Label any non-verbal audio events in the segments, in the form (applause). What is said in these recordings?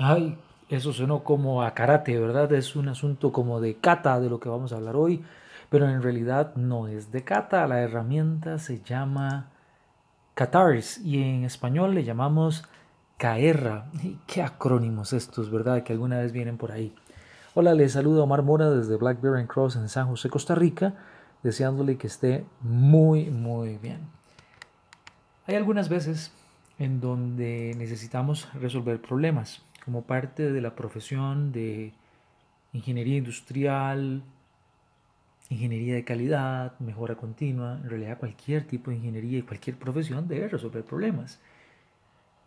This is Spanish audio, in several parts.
Ay, eso suena como a karate, ¿verdad? Es un asunto como de kata de lo que vamos a hablar hoy, pero en realidad no es de kata. La herramienta se llama Catars y en español le llamamos CAERRA. Qué acrónimos estos, ¿verdad? Que alguna vez vienen por ahí. Hola, les saluda Omar Mora desde Black Bear and Cross en San José, Costa Rica, deseándole que esté muy, muy bien. Hay algunas veces en donde necesitamos resolver problemas como parte de la profesión de ingeniería industrial, ingeniería de calidad, mejora continua, en realidad cualquier tipo de ingeniería y cualquier profesión debe resolver problemas.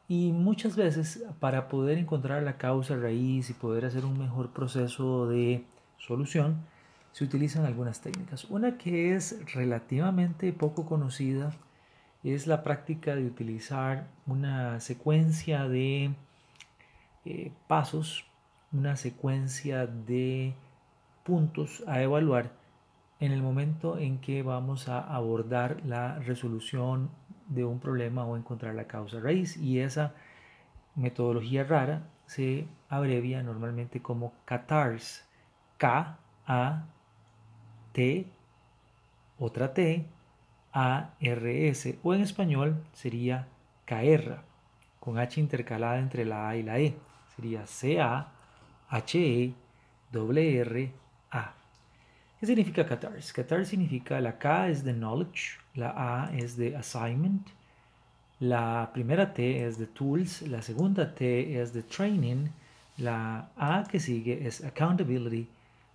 Y muchas veces para poder encontrar la causa raíz y poder hacer un mejor proceso de solución, se utilizan algunas técnicas. Una que es relativamente poco conocida es la práctica de utilizar una secuencia de eh, pasos, una secuencia de puntos a evaluar en el momento en que vamos a abordar la resolución de un problema o encontrar la causa raíz. Y esa metodología rara se abrevia normalmente como CATARS. K, A, T, otra T, A, R, S. O en español sería CAERRA, con H intercalada entre la A y la E sería C-A-H-E-R-R-A. ¿Qué significa Qatar? Qatar significa la K es de knowledge, la A es de assignment, la primera T es de tools, la segunda T es de training, la A que sigue es accountability,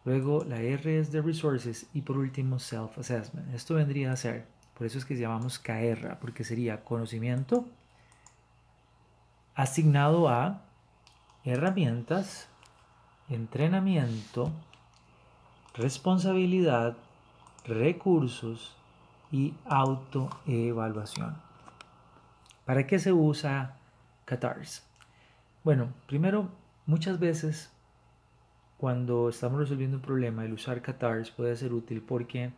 luego la R es de resources y por último self-assessment. Esto vendría a ser, por eso es que llamamos KR, porque sería conocimiento asignado a herramientas, entrenamiento, responsabilidad, recursos y autoevaluación. ¿Para qué se usa Catars? Bueno, primero, muchas veces cuando estamos resolviendo un problema, el usar Catars puede ser útil porque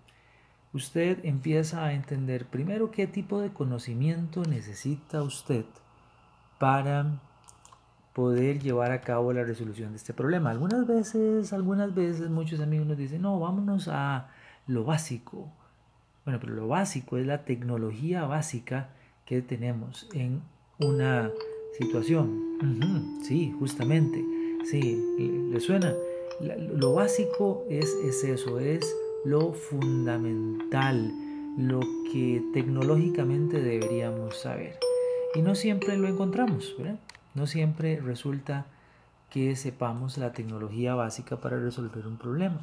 usted empieza a entender primero qué tipo de conocimiento necesita usted para poder llevar a cabo la resolución de este problema. Algunas veces, algunas veces muchos amigos nos dicen, no, vámonos a lo básico. Bueno, pero lo básico es la tecnología básica que tenemos en una situación. Sí, justamente. Sí, ¿le, suena? lo básico es, es eso, es lo fundamental, lo que tecnológicamente deberíamos saber. Y no siempre lo encontramos, ¿verdad? No siempre resulta que sepamos la tecnología básica para resolver un problema.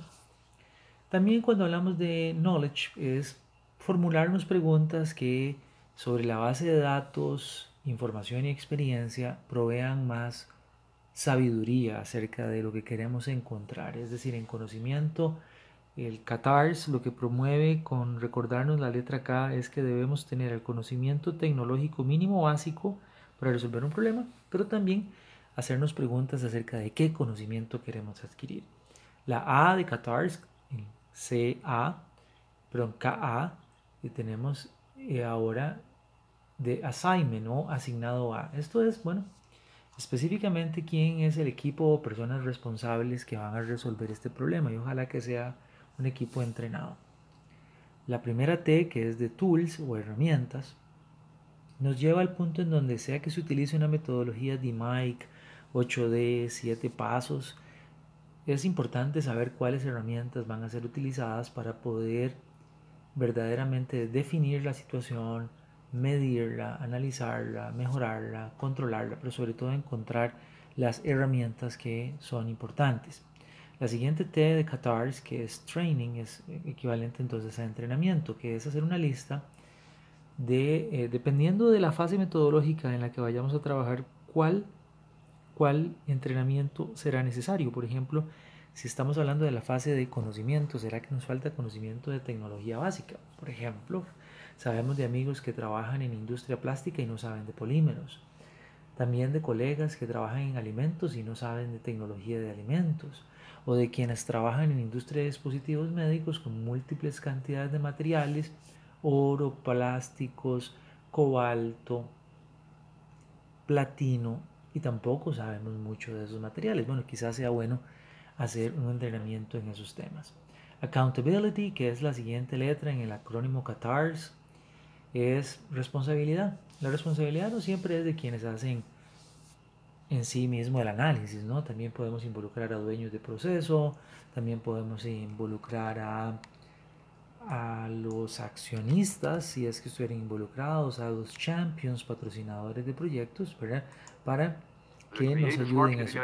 También cuando hablamos de knowledge es formularnos preguntas que sobre la base de datos, información y experiencia provean más sabiduría acerca de lo que queremos encontrar. Es decir, en conocimiento, el CATARS lo que promueve con recordarnos la letra K es que debemos tener el conocimiento tecnológico mínimo básico para resolver un problema, pero también hacernos preguntas acerca de qué conocimiento queremos adquirir. La A de Catars, CA, perdón, KA, y tenemos eh, ahora de assignment o asignado a. Esto es, bueno, específicamente quién es el equipo o personas responsables que van a resolver este problema y ojalá que sea un equipo entrenado. La primera T, que es de tools o herramientas, nos lleva al punto en donde sea que se utilice una metodología de Mike 8D, 7 pasos, es importante saber cuáles herramientas van a ser utilizadas para poder verdaderamente definir la situación, medirla, analizarla, mejorarla, controlarla, pero sobre todo encontrar las herramientas que son importantes. La siguiente T de Qatars, que es training, es equivalente entonces a entrenamiento, que es hacer una lista eh, dependiendo de la fase metodológica en la que vayamos a trabajar, cuál, cuál entrenamiento será necesario. Por ejemplo, si estamos hablando de la fase de conocimiento, ¿será que nos falta conocimiento de tecnología básica? Por ejemplo, sabemos de amigos que trabajan en industria plástica y no saben de polímeros. También de colegas que trabajan en alimentos y no saben de tecnología de alimentos. O de quienes trabajan en industria de dispositivos médicos con múltiples cantidades de materiales oro, plásticos, cobalto, platino y tampoco sabemos mucho de esos materiales. Bueno, quizás sea bueno hacer un entrenamiento en esos temas. Accountability, que es la siguiente letra en el acrónimo CATARS, es responsabilidad. La responsabilidad no siempre es de quienes hacen en sí mismo el análisis, ¿no? También podemos involucrar a dueños de proceso, también podemos involucrar a, a los accionistas, si es que estuvieran involucrados, a los champions, patrocinadores de proyectos, ¿verdad? Para que nos ayuden a eso.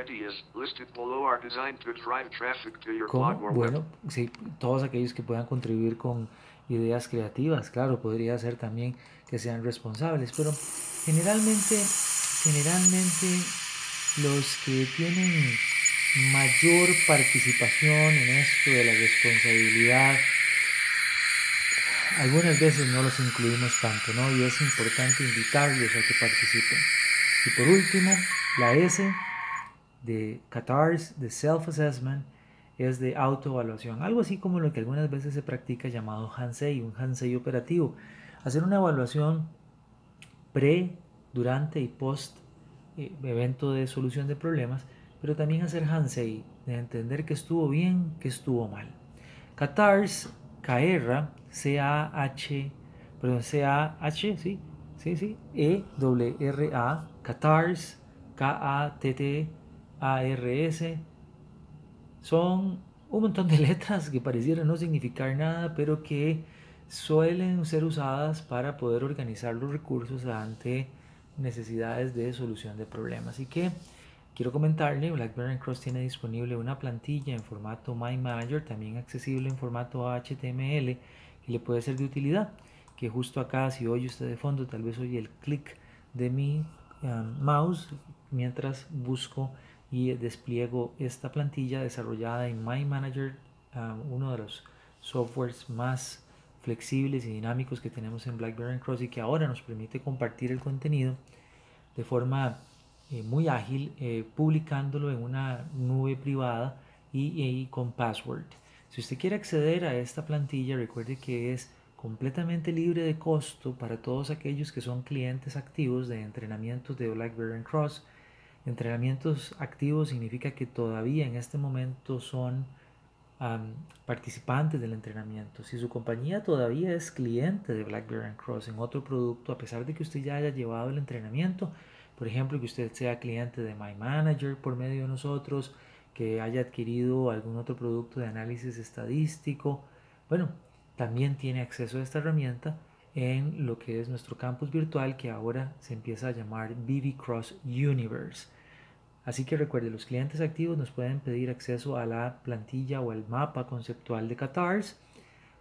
Bueno, sí, todos aquellos que puedan contribuir con ideas creativas, claro, podría ser también que sean responsables, pero generalmente, generalmente los que tienen mayor participación en esto de la responsabilidad, algunas veces no los incluimos tanto, ¿no? Y es importante invitarlos a que participen. Y por último, la S de Qatars, de Self-Assessment, es de autoevaluación, algo así como lo que algunas veces se practica llamado Hansei, un Hansei operativo. Hacer una evaluación pre, durante y post eh, evento de solución de problemas, pero también hacer Hansei, de entender que estuvo bien, que estuvo mal. Qatars, KR, C-A-H, perdón, C-A-H, sí, sí, sí, E-W-R-A, Qatars, K-A-T-T-A-R-S, son un montón de (laughs) letras que parecieran no significar nada, pero que suelen ser usadas para poder organizar los recursos ante necesidades de solución de problemas. Así que quiero comentarle, BlackBerry Cross tiene disponible una plantilla en formato My Manager, también accesible en formato HTML, que le puede ser de utilidad. Que justo acá, si oye usted de fondo, tal vez oye el clic de mi um, mouse mientras busco y despliego esta plantilla desarrollada en My Manager, um, uno de los softwares más flexibles y dinámicos que tenemos en BlackBerry Cross y que ahora nos permite compartir el contenido de forma eh, muy ágil, eh, publicándolo en una nube privada y, con password. Si usted quiere acceder a esta plantilla, recuerde que es completamente libre de costo para todos aquellos que son clientes activos de entrenamientos de BlackBerry Cross. Entrenamientos activos significa que todavía en este momento son participantes del entrenamiento. Si su compañía todavía es cliente de BlackBerry Cross en otro producto, a pesar de que usted ya haya llevado el entrenamiento, por ejemplo, que usted sea cliente de My Manager por medio de nosotros, que haya adquirido algún otro producto de análisis estadístico, bueno, también tiene acceso a esta herramienta en lo que es nuestro campus virtual que ahora se empieza a llamar BB Cross Universe. Así que recuerde, los clientes activos nos pueden pedir acceso a la plantilla o el mapa conceptual de Qatars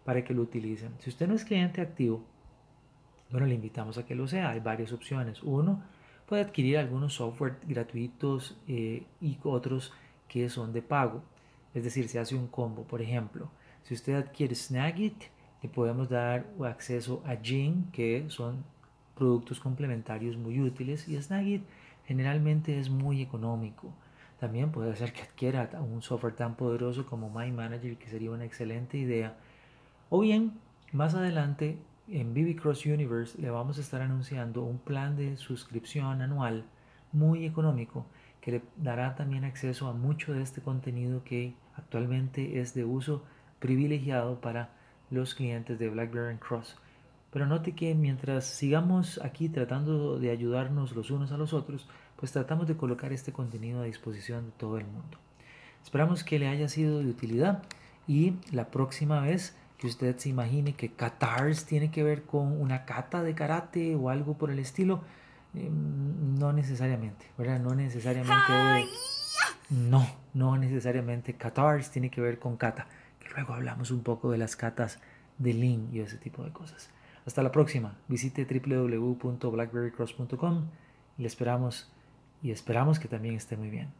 para que lo utilicen. Si usted no es cliente activo, bueno, le invitamos a que lo sea. Hay varias opciones. Uno, puede adquirir algunos software gratuitos eh, y otros que son de pago. Es decir, se hace un combo. Por ejemplo, si usted adquiere Snagit, le podemos dar acceso a Jing, que son productos complementarios muy útiles. Y Snagit generalmente es muy económico. También puede ser que adquiera un software tan poderoso como My Manager, que sería una excelente idea. O bien, más adelante en BB Cross Universe le vamos a estar anunciando un plan de suscripción anual muy económico que le dará también acceso a mucho de este contenido que actualmente es de uso privilegiado para los clientes de BlackBerry Cross. Pero note que mientras sigamos aquí tratando de ayudarnos los unos a los otros, pues tratamos de colocar este contenido a disposición de todo el mundo. Esperamos que le haya sido de utilidad y la próxima vez que usted se imagine que Qatars tiene que ver con una kata de karate o algo por el estilo, em, no necesariamente, ¿verdad? No necesariamente... No, no necesariamente Qatars tiene que ver con kata, que luego hablamos un poco de las katas de Lean y ese tipo de cosas. Hasta la próxima. Visite www.blackberrycross.com. Le esperamos y esperamos que también esté muy bien.